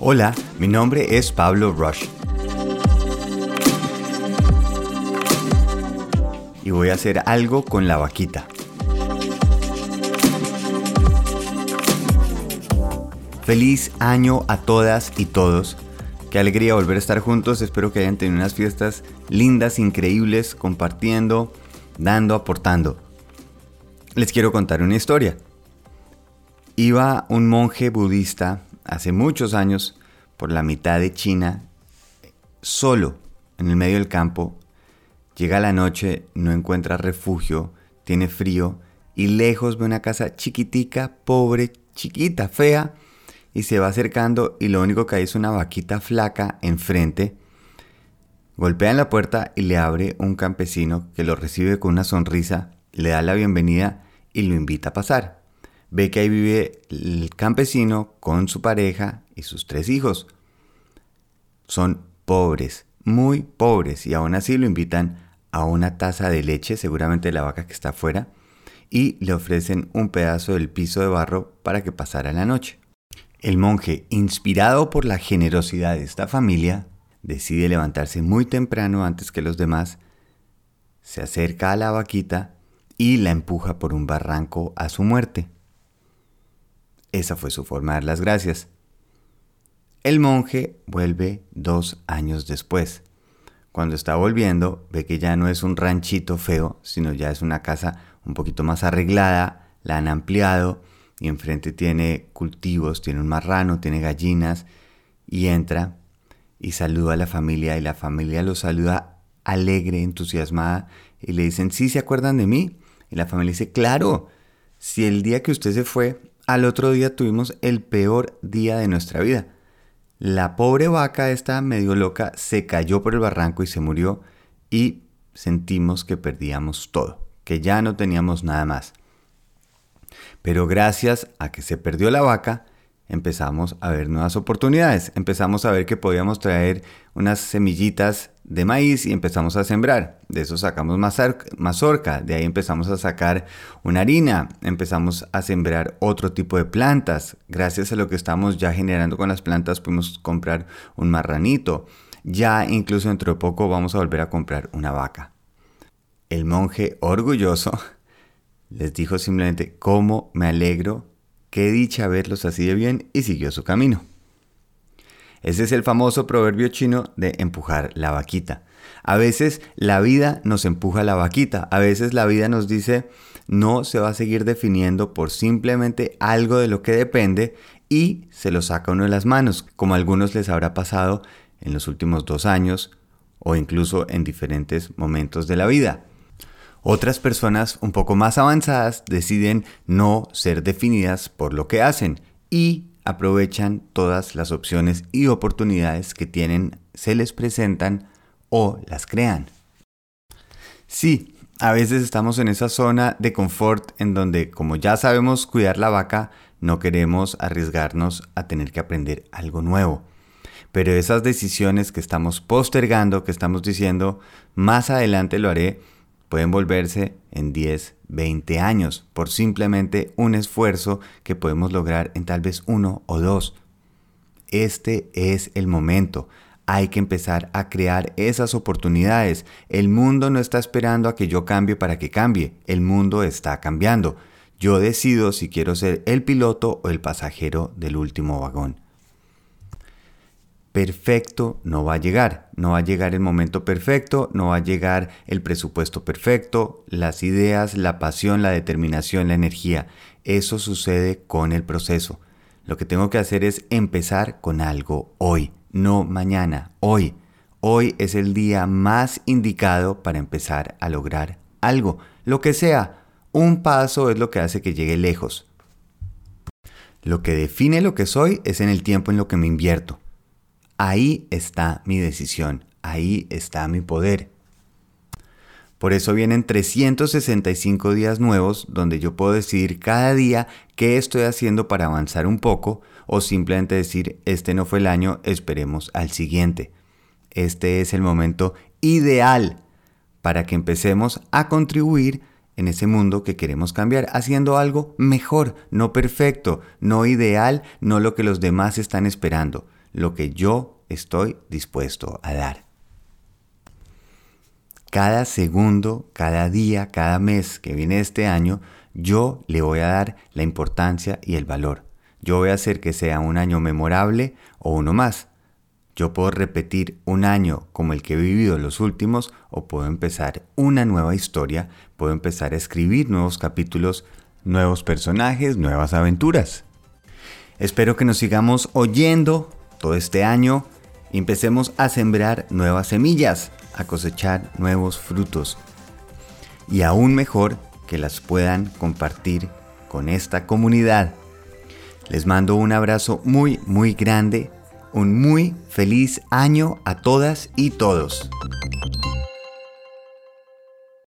Hola, mi nombre es Pablo Rush. Y voy a hacer algo con la vaquita. Feliz año a todas y todos. Qué alegría volver a estar juntos. Espero que hayan tenido unas fiestas lindas, increíbles, compartiendo, dando, aportando. Les quiero contar una historia. Iba un monje budista hace muchos años por la mitad de China, solo en el medio del campo. Llega la noche, no encuentra refugio, tiene frío y lejos ve una casa chiquitica, pobre, chiquita, fea, y se va acercando y lo único que hay es una vaquita flaca enfrente. Golpea en la puerta y le abre un campesino que lo recibe con una sonrisa, le da la bienvenida y lo invita a pasar ve que ahí vive el campesino con su pareja y sus tres hijos. Son pobres, muy pobres, y aún así lo invitan a una taza de leche, seguramente de la vaca que está afuera, y le ofrecen un pedazo del piso de barro para que pasara la noche. El monje, inspirado por la generosidad de esta familia, decide levantarse muy temprano antes que los demás, se acerca a la vaquita y la empuja por un barranco a su muerte. Esa fue su forma de dar las gracias. El monje vuelve dos años después. Cuando está volviendo, ve que ya no es un ranchito feo, sino ya es una casa un poquito más arreglada, la han ampliado y enfrente tiene cultivos, tiene un marrano, tiene gallinas y entra y saluda a la familia y la familia lo saluda alegre, entusiasmada y le dicen, ¿sí se acuerdan de mí? Y la familia dice, claro, si el día que usted se fue al otro día tuvimos el peor día de nuestra vida. La pobre vaca esta medio loca se cayó por el barranco y se murió y sentimos que perdíamos todo, que ya no teníamos nada más. Pero gracias a que se perdió la vaca, empezamos a ver nuevas oportunidades. Empezamos a ver que podíamos traer unas semillitas de maíz y empezamos a sembrar. De eso sacamos mazorca, de ahí empezamos a sacar una harina, empezamos a sembrar otro tipo de plantas. Gracias a lo que estamos ya generando con las plantas pudimos comprar un marranito. Ya incluso dentro de poco vamos a volver a comprar una vaca. El monje orgulloso les dijo simplemente, ¿cómo me alegro? Qué dicha verlos así de bien y siguió su camino. Ese es el famoso proverbio chino de empujar la vaquita. A veces la vida nos empuja la vaquita, a veces la vida nos dice no se va a seguir definiendo por simplemente algo de lo que depende y se lo saca uno de las manos, como a algunos les habrá pasado en los últimos dos años o incluso en diferentes momentos de la vida. Otras personas un poco más avanzadas deciden no ser definidas por lo que hacen y aprovechan todas las opciones y oportunidades que tienen, se les presentan o las crean. Sí, a veces estamos en esa zona de confort en donde como ya sabemos cuidar la vaca, no queremos arriesgarnos a tener que aprender algo nuevo. Pero esas decisiones que estamos postergando, que estamos diciendo, más adelante lo haré, pueden volverse en 10, 20 años por simplemente un esfuerzo que podemos lograr en tal vez uno o dos. Este es el momento. Hay que empezar a crear esas oportunidades. El mundo no está esperando a que yo cambie para que cambie. El mundo está cambiando. Yo decido si quiero ser el piloto o el pasajero del último vagón perfecto no va a llegar. No va a llegar el momento perfecto, no va a llegar el presupuesto perfecto, las ideas, la pasión, la determinación, la energía. Eso sucede con el proceso. Lo que tengo que hacer es empezar con algo hoy, no mañana, hoy. Hoy es el día más indicado para empezar a lograr algo, lo que sea. Un paso es lo que hace que llegue lejos. Lo que define lo que soy es en el tiempo en lo que me invierto. Ahí está mi decisión, ahí está mi poder. Por eso vienen 365 días nuevos donde yo puedo decidir cada día qué estoy haciendo para avanzar un poco o simplemente decir, este no fue el año, esperemos al siguiente. Este es el momento ideal para que empecemos a contribuir en ese mundo que queremos cambiar, haciendo algo mejor, no perfecto, no ideal, no lo que los demás están esperando lo que yo estoy dispuesto a dar. Cada segundo, cada día, cada mes que viene este año, yo le voy a dar la importancia y el valor. Yo voy a hacer que sea un año memorable o uno más. Yo puedo repetir un año como el que he vivido los últimos o puedo empezar una nueva historia, puedo empezar a escribir nuevos capítulos, nuevos personajes, nuevas aventuras. Espero que nos sigamos oyendo este año empecemos a sembrar nuevas semillas, a cosechar nuevos frutos. Y aún mejor que las puedan compartir con esta comunidad. Les mando un abrazo muy, muy grande. Un muy feliz año a todas y todos.